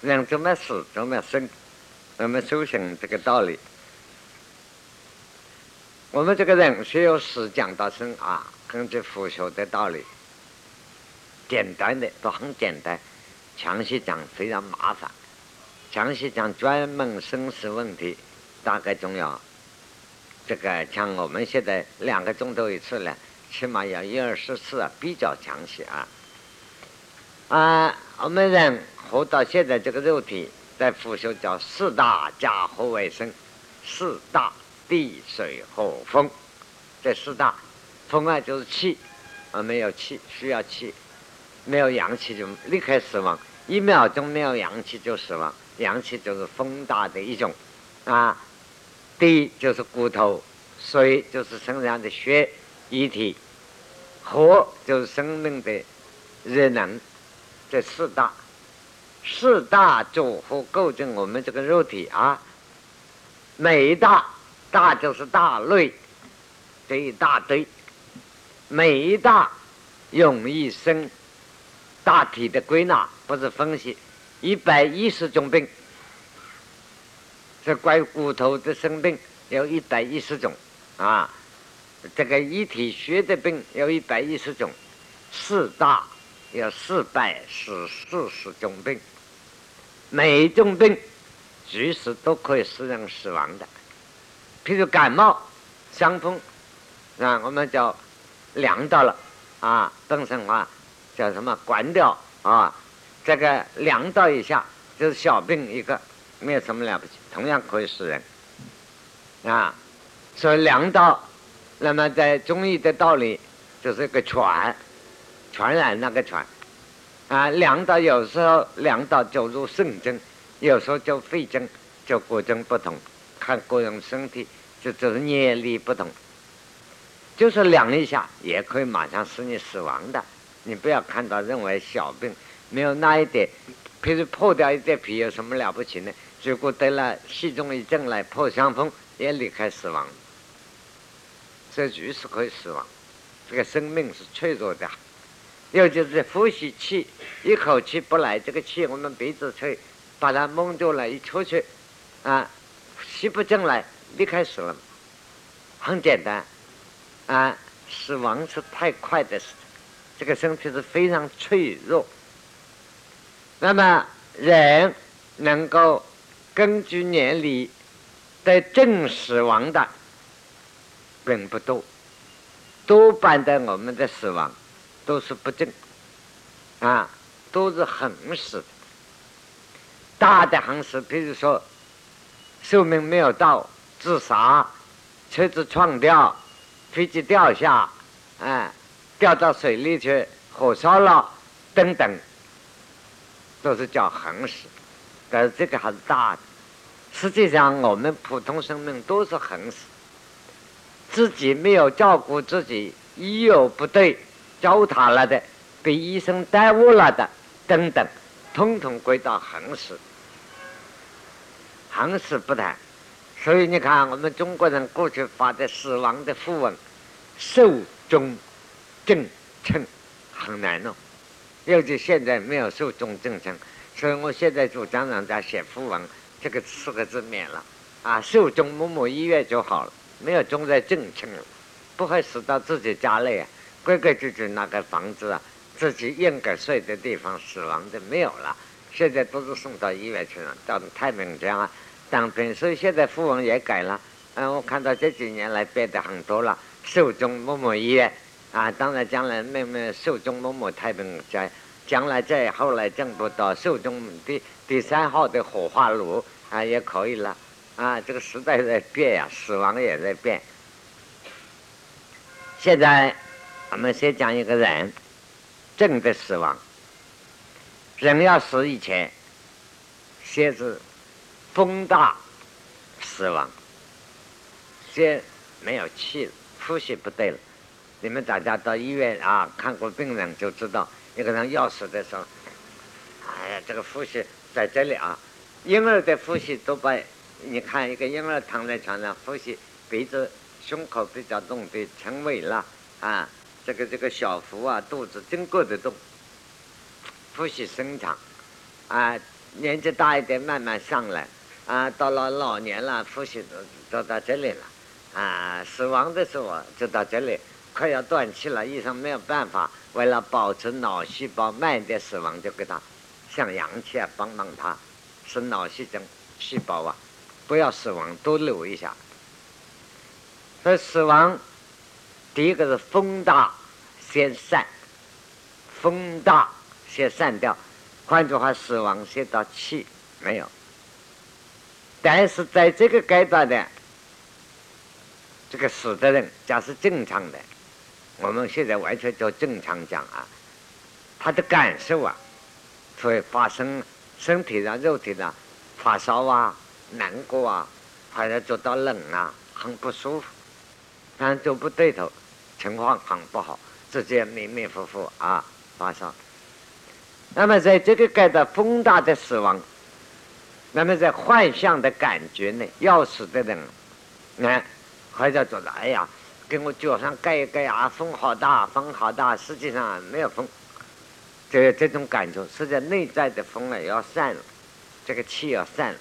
人怎么死，怎么生，怎么修行这个道理。我们这个人是由死讲到生啊，根据佛学的道理，简单的都很简单，详细讲非常麻烦，详细讲专门生死问题，大概重要。这个像我们现在两个钟头一次呢，起码要一二十次啊，比较详细啊。啊，我们人活到现在这个肉体，在佛学叫四大加合为生，四大。地水火风，这四大，风啊就是气，啊没有气需要气，没有阳气就立刻死亡，一秒钟没有阳气就死亡，阳气就是风大的一种，啊，地就是骨头，水就是身上的血液体，火就是生命的热能，这四大，四大组合构成我们这个肉体啊，每一大。大就是大类，这一大堆，每一大容易生大体的归纳，不是分析一百一十种病。这关于骨头的生病有一百一十种啊，这个一体血的病有一百一十种，四大有四百四四十种病，每一种病随时都可以使人死亡的。譬如感冒、伤风，啊，我们叫凉到了，啊，本身话叫什么关掉啊？这个凉到一下就是小病一个，没有什么了不起，同样可以死人，啊，所以凉到，那么在中医的道理就是一个传，传染那个传，啊，凉到有时候凉到就入肾经，有时候就肺经，就各种不同，看个人身体。就就是念力不同，就是量一下也可以马上使你死亡的。你不要看到认为小病没有那一点，譬如破掉一点皮有什么了不起呢？如果得了细中一症来破伤风，也离开死亡，这随时可以死亡。这个生命是脆弱的，尤其是呼吸气，一口气不来，这个气我们鼻子吹，把它蒙住了，一出去，啊，吸不进来。离开死了，很简单，啊，死亡是太快的事，这个身体是非常脆弱。那么人能够根据年龄得正死亡的并不多，多半的我们的死亡都是不正，啊，都是横死，大的横死，比如说寿命没有到。自杀、车子撞掉、飞机掉下、哎，掉到水里去、火烧了等等，都是叫横死。但是这个还是大的。实际上，我们普通生命都是横死，自己没有照顾自己，医药不对，糟蹋了的，被医生耽误了的等等，统统归到横死。横死不谈。所以你看，我们中国人过去发的死亡的讣文，寿终正称很难弄，尤其现在没有寿终正称，所以我现在主张让大家写讣文，这个四个字免了，啊，寿终某某医院就好了，没有终在正称了，不会死到自己家里啊，规规矩矩那个房子啊，自己应该睡的地方死亡的没有了，现在都是送到医院去了，到太平间啊。当兵，所以现在富翁也改了。嗯，我看到这几年来变得很多了。寿终某某医院啊，当然将来妹妹寿终某某太平间，将来再后来挣不到寿终第第三号的火化炉啊，也可以了。啊，这个时代在变呀，死亡也在变。现在我们先讲一个人真的死亡。人要死以前，先是。风大，死亡，先没有气了，呼吸不对了。你们大家到医院啊看过病人就知道，一个人要死的时候，哎呀，这个呼吸在这里啊。婴儿的呼吸都把，你看一个婴儿躺在床上呼吸，鼻子、胸口比较动的成尾了啊，这个这个小腹啊、肚子真过得动，呼吸深长啊。年纪大一点慢慢上来，啊，到了老年了，呼吸都都到这里了，啊，死亡的时候就到这里，快要断气了，医生没有办法，为了保持脑细胞慢一点死亡，就给他像氧气啊帮帮他，使脑细胞细胞啊不要死亡，多留一下。所以死亡，第一个是风大先散，风大先散掉。换句话，死亡先到气没有，但是在这个阶段的这个死的人，假是正常的，我们现在完全叫正常讲啊，他的感受啊，会发生身体上、肉体上发烧啊、难过啊，或者觉到冷啊，很不舒服，但就不对头，情况很不好，直接迷迷糊糊啊发烧。那么在这个阶段，风大的死亡，那么在幻象的感觉呢，要死的人，看，还在觉得哎呀，给我脚上盖一盖啊，风好大，风好大，实际上没有风，这这种感觉，实际上内在的风啊要散了，这个气要散了，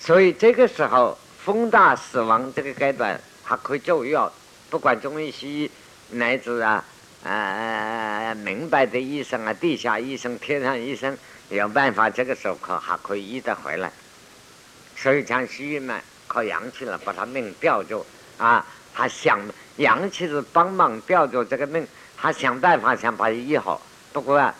所以这个时候风大死亡这个阶段还可以救药，不管中医西医乃至啊。啊，明白的医生啊，地下医生、天上医生有办法，这个时候可还可以医得回来。所以讲西医嘛，靠阳气了，把他命吊住啊。他想阳气是帮忙吊住这个命，他想办法想把它医好。不过，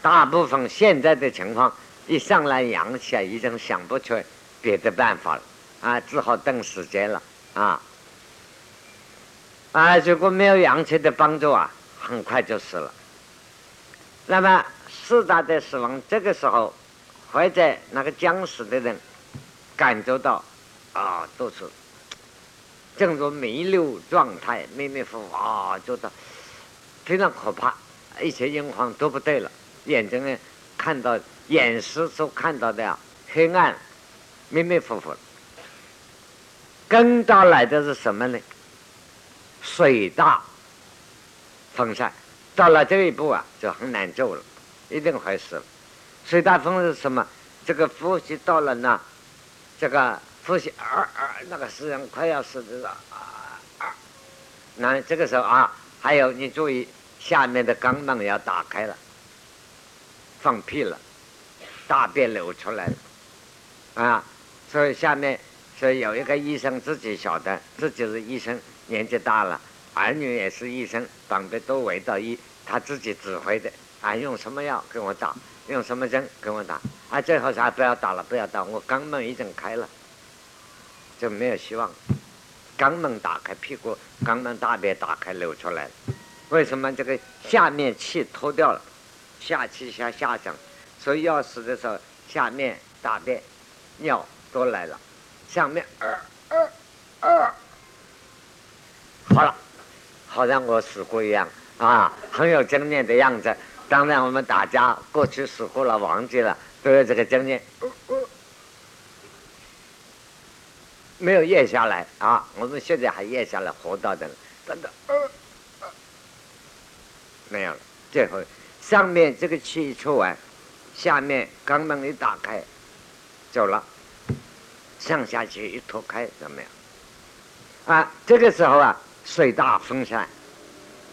大部分现在的情况，一上来阳气啊，已经想不出别的办法了啊，只好等时间了啊。啊，如果没有阳气的帮助啊。很快就死了。那么四大的死亡，这个时候，或者那个将死的人感觉到啊，都是正如弥留状态，迷迷糊糊啊，觉得非常可怕，一切阴黄都不对了，眼睛呢看到眼识所看到的黑暗，迷迷糊糊。跟到来的是什么呢？水大。风扇，到了这一步啊，就很难救了，一定会死了。水大风是什么？这个呼吸到了呢，这个呼吸，啊啊，那个死人快要死的了，啊啊。那这个时候啊，还有你注意，下面的肛门要打开了，放屁了，大便流出来了，啊，所以下面，所以有一个医生自己晓得，自己是医生，年纪大了。儿女也是医生，旁边都围到医，他自己指挥的。啊，用什么药给我打？用什么针给我打？啊，最后啥不要打了，不要打，我肛门已经开了，就没有希望。肛门打开，屁股肛门大便打开流出来了。为什么这个下面气脱掉了，下气下下降，所以要死的时候，下面大便尿都来了，上面二二二，好了。好像我死过一样啊，很有经验的样子。当然，我们大家过去死过了，忘记了，都有这个经验。没有咽下来啊！我们现在还咽下来，活到的，真的，没有了。最后，上面这个气一出完，下面肛门一打开，走了，上下气一脱开，怎么样？啊，这个时候啊。水大风扇，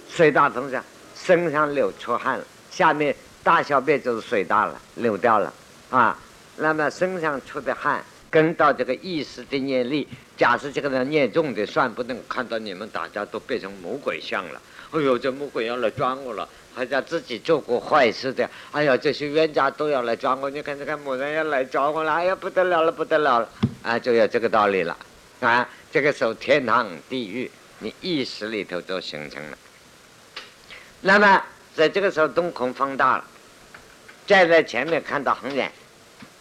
水大风扇，身上流出汗了，下面大小便就是水大了，流掉了啊。那么身上出的汗跟到这个意识的念力，假设这个人念重的，算不能看到你们大家都变成魔鬼像了。哎呦，这魔鬼要来抓我了，好像自己做过坏事的。哎呀，这些冤家都要来抓我，你看这个某人要来抓我了，哎呀，不得了了，不得了了，啊，就有这个道理了啊。这个时候，天堂地狱。你意识里头就形成了，那么在这个时候瞳孔放大了，站在前面看到很远，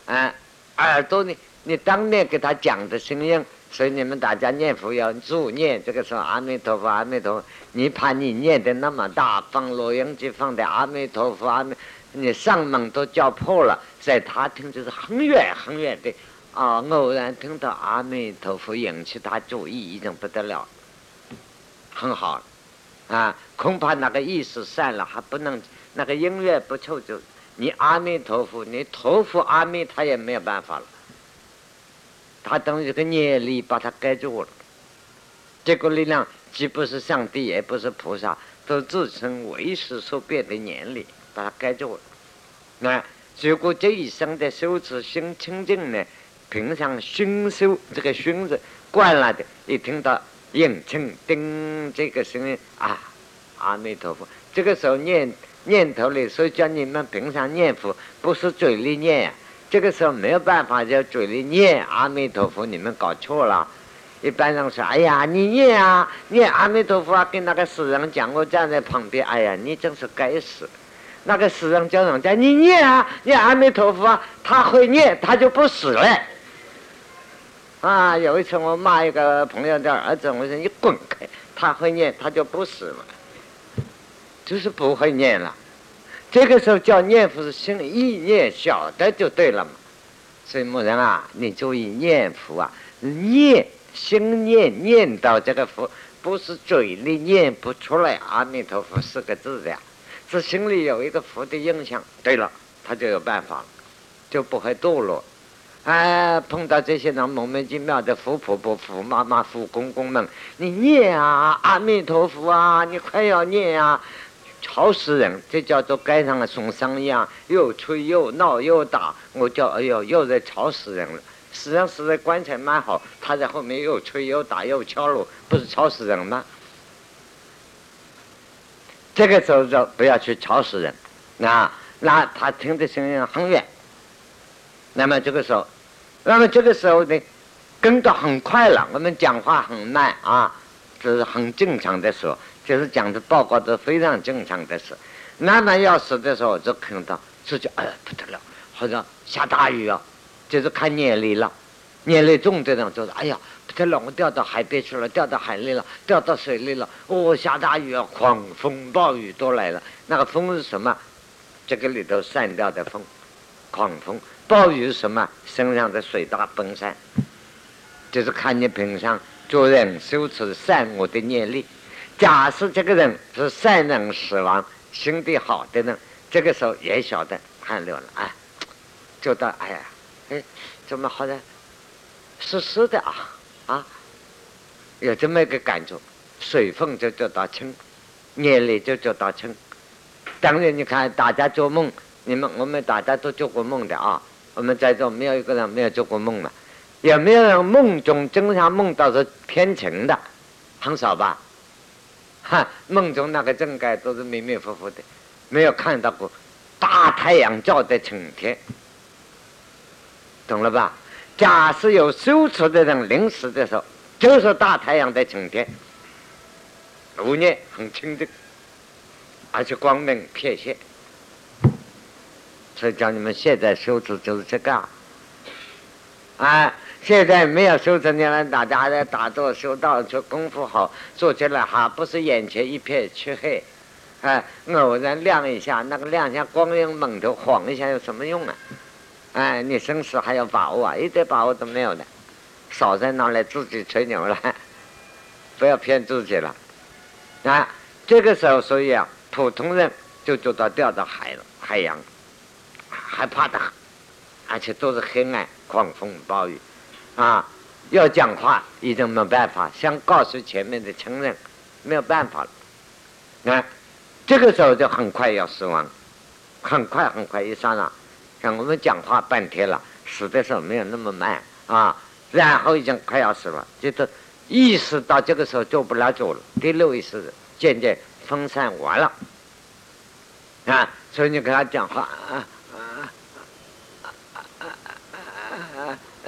啊，耳朵呢，你当面给他讲的声音，所以你们大家念佛要助念，这个时候阿弥陀佛，阿弥陀佛，你怕你念的那么大，放录音机放的阿弥陀佛，阿弥，你上门都叫破了，在他听就是很远很远的，啊，偶然听到阿弥陀佛引起他注意，已经不得了。很好，啊，恐怕那个意识散了，还不能那个音乐不凑就你阿弥陀佛，你托付阿弥，他也没有办法了。他等于个业力把他盖住了。这个力量既不是上帝，也不是菩萨，都自称为时所变的念力把它盖住了。那如果这一生的修持心清净呢？平常熏修这个熏字惯了的，一听到应称叮这个声音啊，阿弥陀佛。这个时候念念头里，所以叫你们平常念佛不是嘴里念。这个时候没有办法叫嘴里念阿弥陀佛，你们搞错了。一般人说：“哎呀，你念啊，念阿弥陀佛啊！”跟那个死人讲，我站在旁边，哎呀，你真是该死！那个死人叫人家你念啊，念阿弥陀佛啊，他会念，他就不死了。啊，有一次我骂一个朋友的儿子，我说你滚开！他会念，他就不死了，就是不会念了。这个时候叫念佛是心里意念晓得就对了嘛。所以某人啊，你注意念佛啊，念心念念到这个佛，不是嘴里念不出来阿弥陀佛四个字的，是心里有一个佛的印象。对了，他就有办法了，就不会堕落。哎，碰到这些人莫名其妙的福婆婆、福妈妈、福公公们，你念啊，阿弥陀佛啊，你快要念啊，吵死人！这叫做街上的送丧一样，又吹又闹又打，我叫哎呦，又在吵死人了。实际上是在棺材蛮好，他在后面又吹又打又敲锣，不是吵死人吗？这个时候就不要去吵死人，那那他听的声音很远，那么这个时候。那么这个时候呢，跟得很快了，我们讲话很慢啊，这是很正常的时候，就是讲的报告都非常正常的事。慢慢要死的时候，就看到自己哎不得了，好像下大雨啊，就是看年力了，年力重的人就是哎呀不得了，我掉到海边去了，掉到海里了，掉到水里了，哦下大雨啊，狂风暴雨都来了。那个风是什么？这个里头散掉的风，狂风。暴雨什么？身上的水大奔散，就是看你平常做人修持善恶的念力。假设这个人是善人死亡，心地好的人，这个时候也晓得汗流了，哎，就到哎呀，哎，怎么好像湿湿的啊啊，有这么一个感觉，水分就叫到清，念力就叫到清。当然，你看大家做梦，你们我们大家都做过梦的啊。我们在座没有一个人没有做过梦嘛？有没有人梦中经常梦到是天晴的？很少吧？哈，梦中那个正盖都是迷迷糊糊的，没有看到过大太阳照的晴天，懂了吧？假设有修持的人临死的时候，就是大太阳的晴天，无念很清净，而且光明片现。所以叫你们现在修持就是这个，啊，现在没有修持的人，大家还在打坐修道，做功夫好，做起来哈，不是眼前一片漆黑，哎，偶然亮一下，那个亮像光影猛的晃一下有什么用啊？哎，你生死还要把握啊，一点把握都没有的，少在那里自己吹牛了，不要骗自己了，啊，这个时候所以啊，普通人就做到掉到海了，海洋。害怕的很，而且都是黑暗、狂风暴雨，啊，要讲话已经没办法，想告诉前面的亲人，没有办法了。那这个时候就很快要死亡，很快很快一刹那，像我们讲话半天了，死的时候没有那么慢啊，然后已经快要死了，就是意识到这个时候做不了主了，第六意识渐渐分散完了，啊，所以你跟他讲话啊。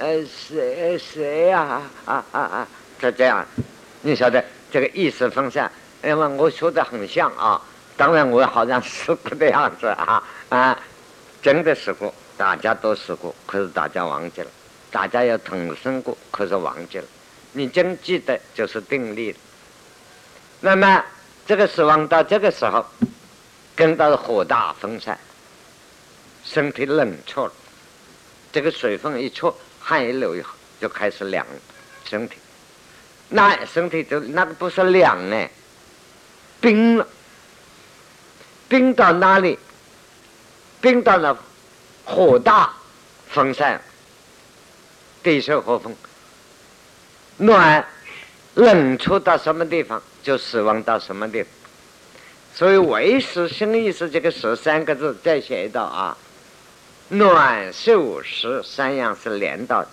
呃，谁谁呀？啊啊啊！就这样，你晓得这个意识分散，因为我说的很像啊。当然，我好像试过的样子啊啊！真的试过，大家都试过，可是大家忘记了。大家要同生过，可是忘记了。你真记得，就是定力。那么，这个死亡到这个时候，跟到火大分散，身体冷却了，这个水分一出。汗一流以后就开始凉，身体，那身体就那个不是凉呢，冰了，冰到哪里？冰到了火大风扇，地受火风，暖冷出到什么地方，就死亡到什么地方。所以为时生意是这个“十”三个字再写一道啊，暖受时三样是连到的。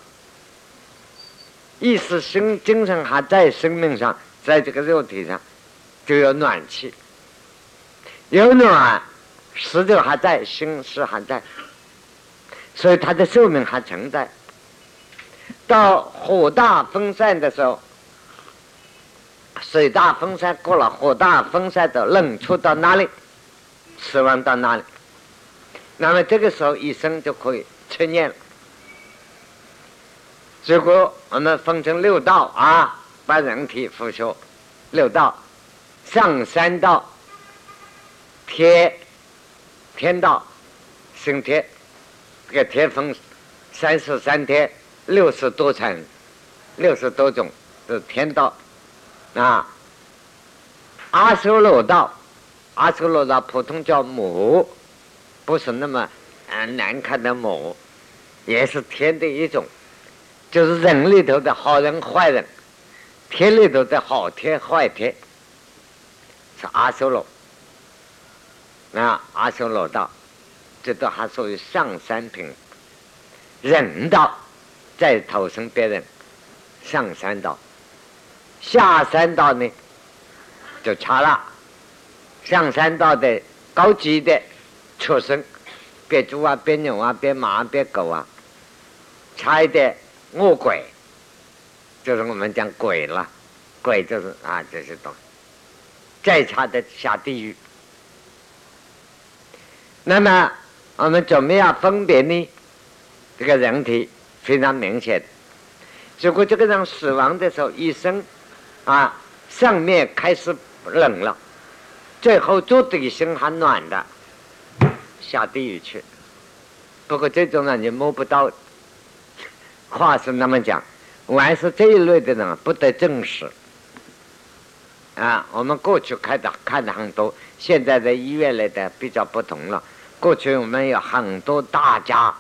意识生精神还在生命上，在这个肉体上就有暖气，有暖，实就还在，心是还在，所以它的寿命还存在。到火大风散的时候，水大风散过了，火大风散的冷出到哪里，死亡到哪里，那么这个时候一生就可以成念了。结果我们分成六道啊，把人体腐朽六道，上三道，天天道，升天，这个天分三十三天，六十多层，六十多种是天道啊。阿修罗道，阿修罗道普通叫母，不是那么嗯难看的魔，也是天的一种。就是人里头的好人坏人，天里头的好天坏天，是阿修罗。那阿修罗道，这都还属于上三品。人道再投生别人，上三道，下三道呢就差了。上三道的高级的畜生，别猪啊，别牛啊，别马，别狗啊，差一点。恶鬼，就是我们讲鬼了，鬼就是啊这些东西，再差的下地狱。那么我们怎么样分别呢？这个人体非常明显。如果这个人死亡的时候，一生啊上面开始冷了，最后做底心还暖的，下地狱去。不过这种人你摸不到。话是那么讲，凡是这一类的人不得正视。啊，我们过去看的看的很多，现在的医院里的比较不同了。过去我们有很多大家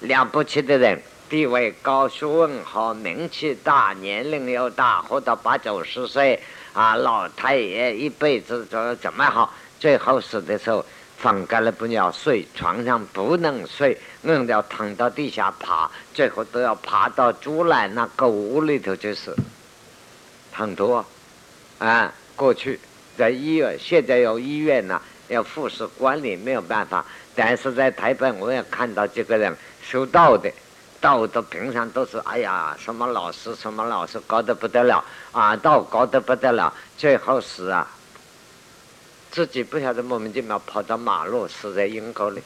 了不起的人，地位高、学问好、名气大、年龄又大，活到八九十岁啊，老太爷一辈子怎怎么好，最后死的时候。放开了不要睡，床上不能睡，硬要躺到地下爬，最后都要爬到猪栏那狗屋里头去死。很多啊，过去在医院，现在有医院呢，要护士管理没有办法。但是在台北，我也看到几个人修道的，道的平常都是哎呀，什么老师什么老师高的不得了啊，道高的不得了，最后死啊。自己不晓得莫名其妙跑到马路死在阴沟里，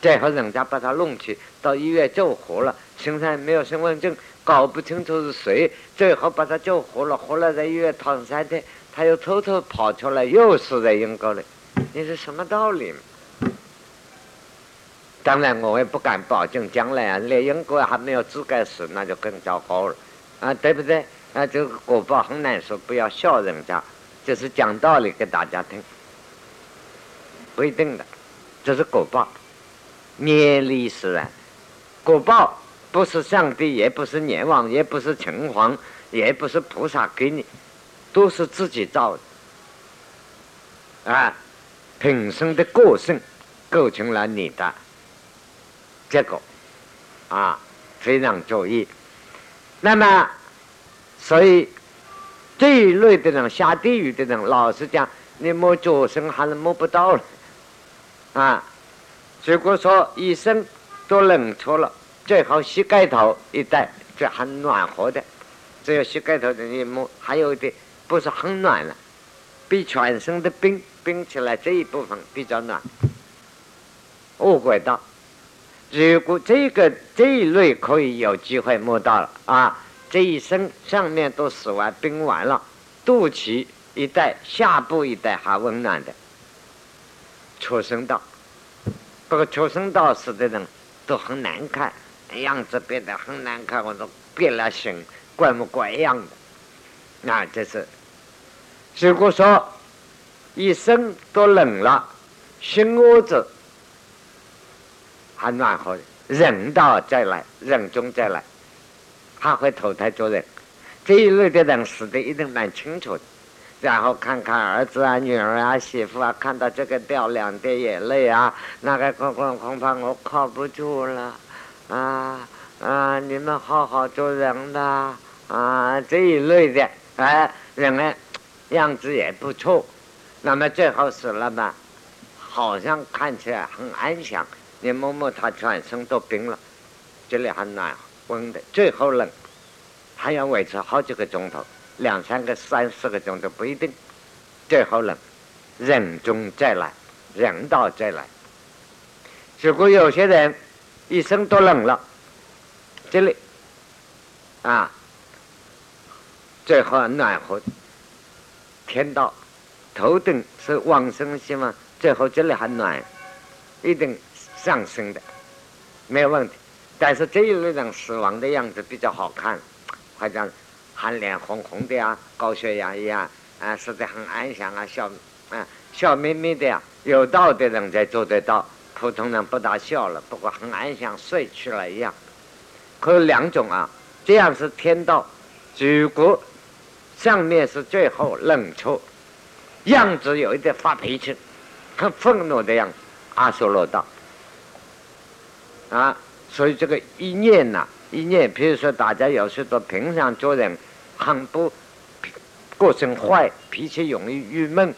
最后人家把他弄去到医院救活了，身上没有身份证，搞不清楚是谁，最后把他救活了，活了在医院躺三天，他又偷偷跑出来又死在阴沟里，你是什么道理？当然我也不敢保证将来啊，连阴沟还没有资格死，那就更糟糕了，啊，对不对？啊，这个果报很难说，不要笑人家，就是讲道理给大家听。不一定的，这是果报，业力使然。果报不是上帝，也不是阎王，也不是城隍，也不是菩萨给你，都是自己造的。啊，品生的个性构成了你的结果，啊，非常注意。那么，所以这一类的人下地狱的人，老实讲，你摸脚身还是摸不到了。啊，如果说一生都冷错了，最好膝盖头一带就很暖和的，只有膝盖头的一摸，还有一点不是很暖了，比全身的冰冰起来这一部分比较暖。误会道，如果这个这一类可以有机会摸到了啊，这一生上面都死完冰完了，肚脐一带、下部一带还温暖的。出生道，不过出生道死的人都很难看，样子变得很难看，或者变了形，怪模怪样的。那这是，如果说一生都冷了，心窝子还暖和，人到再来，人中再来，他会投胎做人。这一类的人死的一定蛮清楚的。然后看看儿子啊、女儿啊、媳妇啊，看到这个掉两滴眼泪啊，那个恐恐恐怕我靠不住了，啊啊！你们好好做人的啊，这一类的，哎，人呢样子也不错。那么最后死了嘛，好像看起来很安详。你摸摸他全身都冰了，这里还暖温的，最后冷，还要维持好几个钟头。两三个、三四个钟头不一定，最后冷，人中再来，人道再来。如果有些人一生都冷了，这里啊，最后暖和，天道头顶是往生心嘛，最后这里还暖，一定上升的，没有问题。但是这一类人死亡的样子比较好看，好像。还脸红红的呀，高血压一样啊，死得很安详啊，笑啊笑眯眯的呀。有道的人才做得到，普通人不大笑了，不过很安详，睡去了一样。可有两种啊，这样是天道。如果上面是最后冷处，样子有一点发脾气，很愤怒的样子，阿修罗道啊。所以这个一念呐，一念，比如说大家有时候平常做人。很不个性坏，脾气容易郁闷，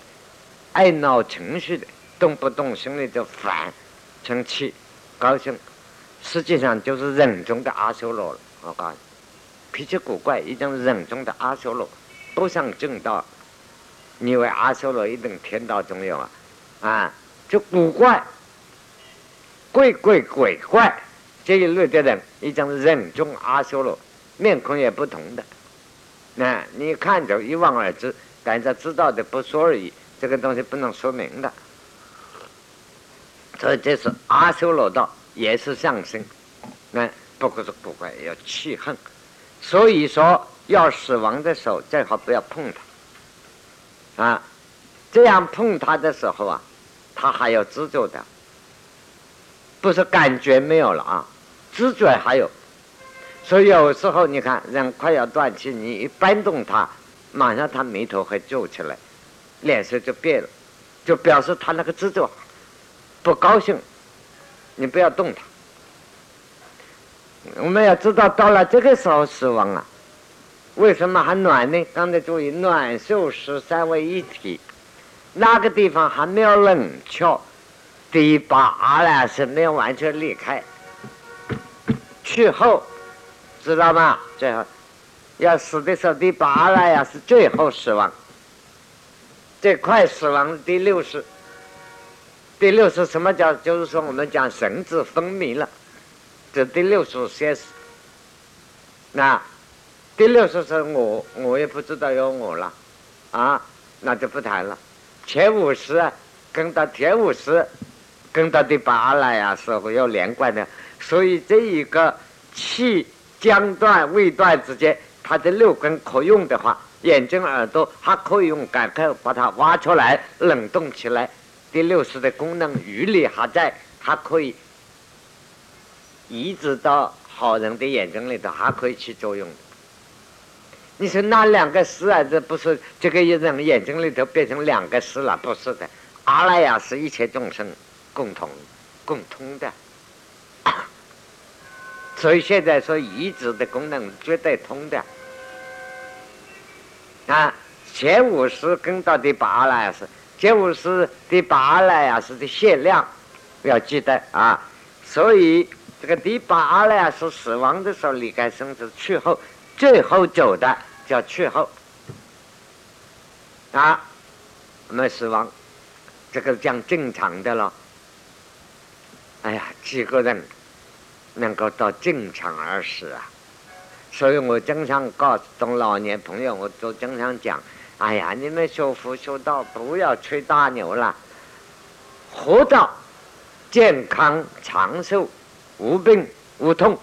爱闹情绪的，动不动心里就烦、生气、高兴，实际上就是人中的阿修罗了。我告诉你，脾气古怪，已经人中的阿修罗，不上正道。你以为阿修罗一定天道中有啊？啊，就古怪、怪怪鬼怪这一类的人，已经人中阿修罗，面孔也不同的。那你看着一望而知，感觉知道的不说而已，这个东西不能说明的。所以这是阿修罗道，也是上升。那不过是不怪，要气恨。所以说要死亡的时候，最好不要碰他。啊，这样碰他的时候啊，他还有知觉的，不是感觉没有了啊，知觉还有。所以有时候你看人快要断气，你一搬动他，马上他眉头会皱起来，脸色就变了，就表示他那个制作不高兴。你不要动他。我们要知道，到了这个时候死亡啊，为什么还暖呢？刚才注意暖、受、湿三位一体，那个地方还没有冷却，第八阿赖是没有完全离开，去后。知道吗？最后要死的时候，第八了呀，是最后死亡，最快死亡第六十第六十什么叫？就是说我们讲神志昏迷了，这第六十先死。那第六十是我，我也不知道有我了啊，那就不谈了。前五十跟到前五十，跟到第八了呀，是会有连贯的。所以这一个气。将断未断之间，它的六根可用的话，眼睛、耳朵还可以用，赶快把它挖出来，冷冻起来。第六识的功能余力还在，还可以移植到好人的眼睛里头，还可以起作用。你说那两个识啊？这不是这个一人眼睛里头变成两个识了？不是的，阿赖耶是一切众生共同、共通的。所以现在说移植的功能绝对通的啊，前五十跟到第八来是前五十第八来呀是的限量，要记得啊。所以这个第八来是死亡的时候离开身子去后，最后走的叫去后啊。我们死亡这个讲正常的了。哎呀，几个人。能够到正常而死啊！所以我经常告诉中老年朋友，我都经常讲：哎呀，你们修福修道，不要吹大牛了，活到健康长寿，无病无痛，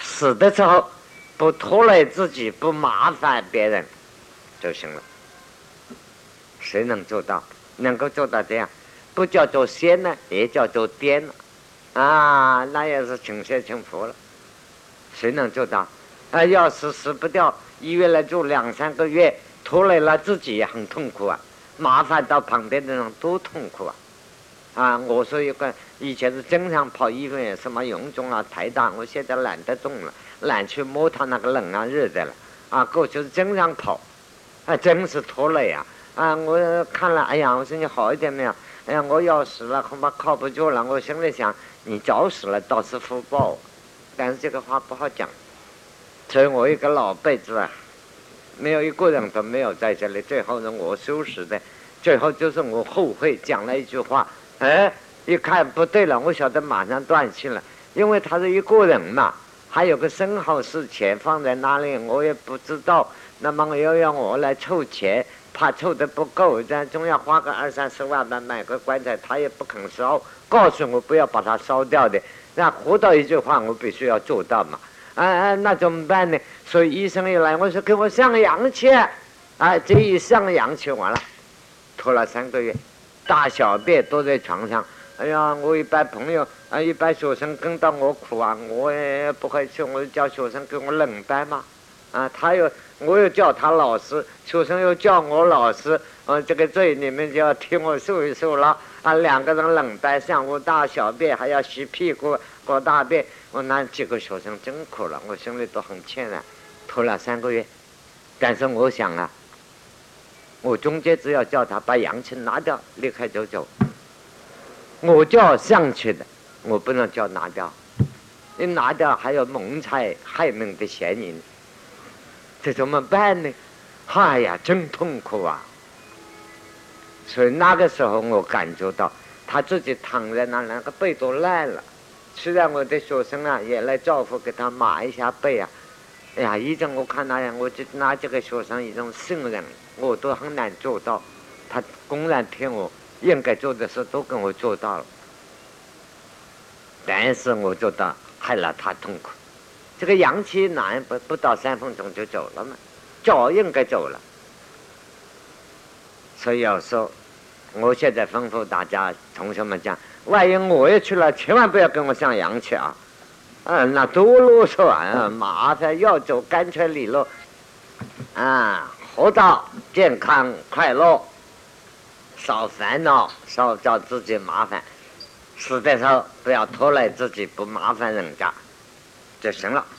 死的时候不拖累自己，不麻烦别人就行了。谁能做到？能够做到这样，不叫做仙呢，也叫做癫了。啊，那也是倾血倾腹了。谁能做到？啊，要是死不掉，医院来住两三个月，拖累了自己也很痛苦啊，麻烦到旁边的人多痛苦啊！啊，我说一个，以前是经常跑医院，什么臃肿啊、太大，我现在懒得动了，懒去摸它那个冷啊、热的了。啊，过去是经常跑，啊，真是拖累啊！啊，我看了，哎呀，我说你好一点没有？哎呀，我要死了，恐怕靠不住了。我心里想，你早死了倒是福报，但是这个话不好讲。所以我一个老辈子啊，没有一个人都没有在这里。最后呢，我收拾的，最后就是我后悔讲了一句话。哎，一看不对了，我晓得马上断气了，因为他是一个人嘛，还有个生蚝是钱放在那里，我也不知道。那么又要我来凑钱，怕凑的不够，咱总要花个二三十万吧，买个棺材，他也不肯烧，告诉我不要把它烧掉的。那活到一句话，我必须要做到嘛。啊啊，那怎么办呢？所以医生一来，我说给我上氧气，啊，这一上氧气完了，拖了三个月，大小便都在床上。哎呀，我一般朋友啊，一般学生跟到我哭啊，我也不会去，我就叫学生给我冷班嘛。啊，他又，我又叫他老师，学生又叫我老师，嗯，这个罪你们就要替我受一受了。啊，两个人冷班，上午大小便还要洗屁股、搞大便。我那几个学生真苦了，我心里都很歉然，拖了三个月。但是我想啊，我中间只要叫他把阳气拿掉，立刻就走。我叫上去的，我不能叫拿掉。你拿掉还有谋财害命的嫌疑，这怎么办呢？哎呀，真痛苦啊！所以那个时候我感觉到他自己躺在那，那个背都烂了。虽然我的学生啊也来照顾，给他抹一下背啊，哎呀，已经我看那样，我就拿这个学生一种信任，我都很难做到。他公然听我应该做的事都跟我做到了，但是我觉得害了他痛苦。这个阳气难不不到三分钟就走了嘛，早应该走了。所以要说，我现在吩咐大家同学们讲。万一我也去了，千万不要跟我上阳气啊！嗯，那多啰嗦啊，麻烦要走干脆利落啊，活到健康快乐，少烦恼，少找自己麻烦，死的时候不要拖累自己，不麻烦人家这行了。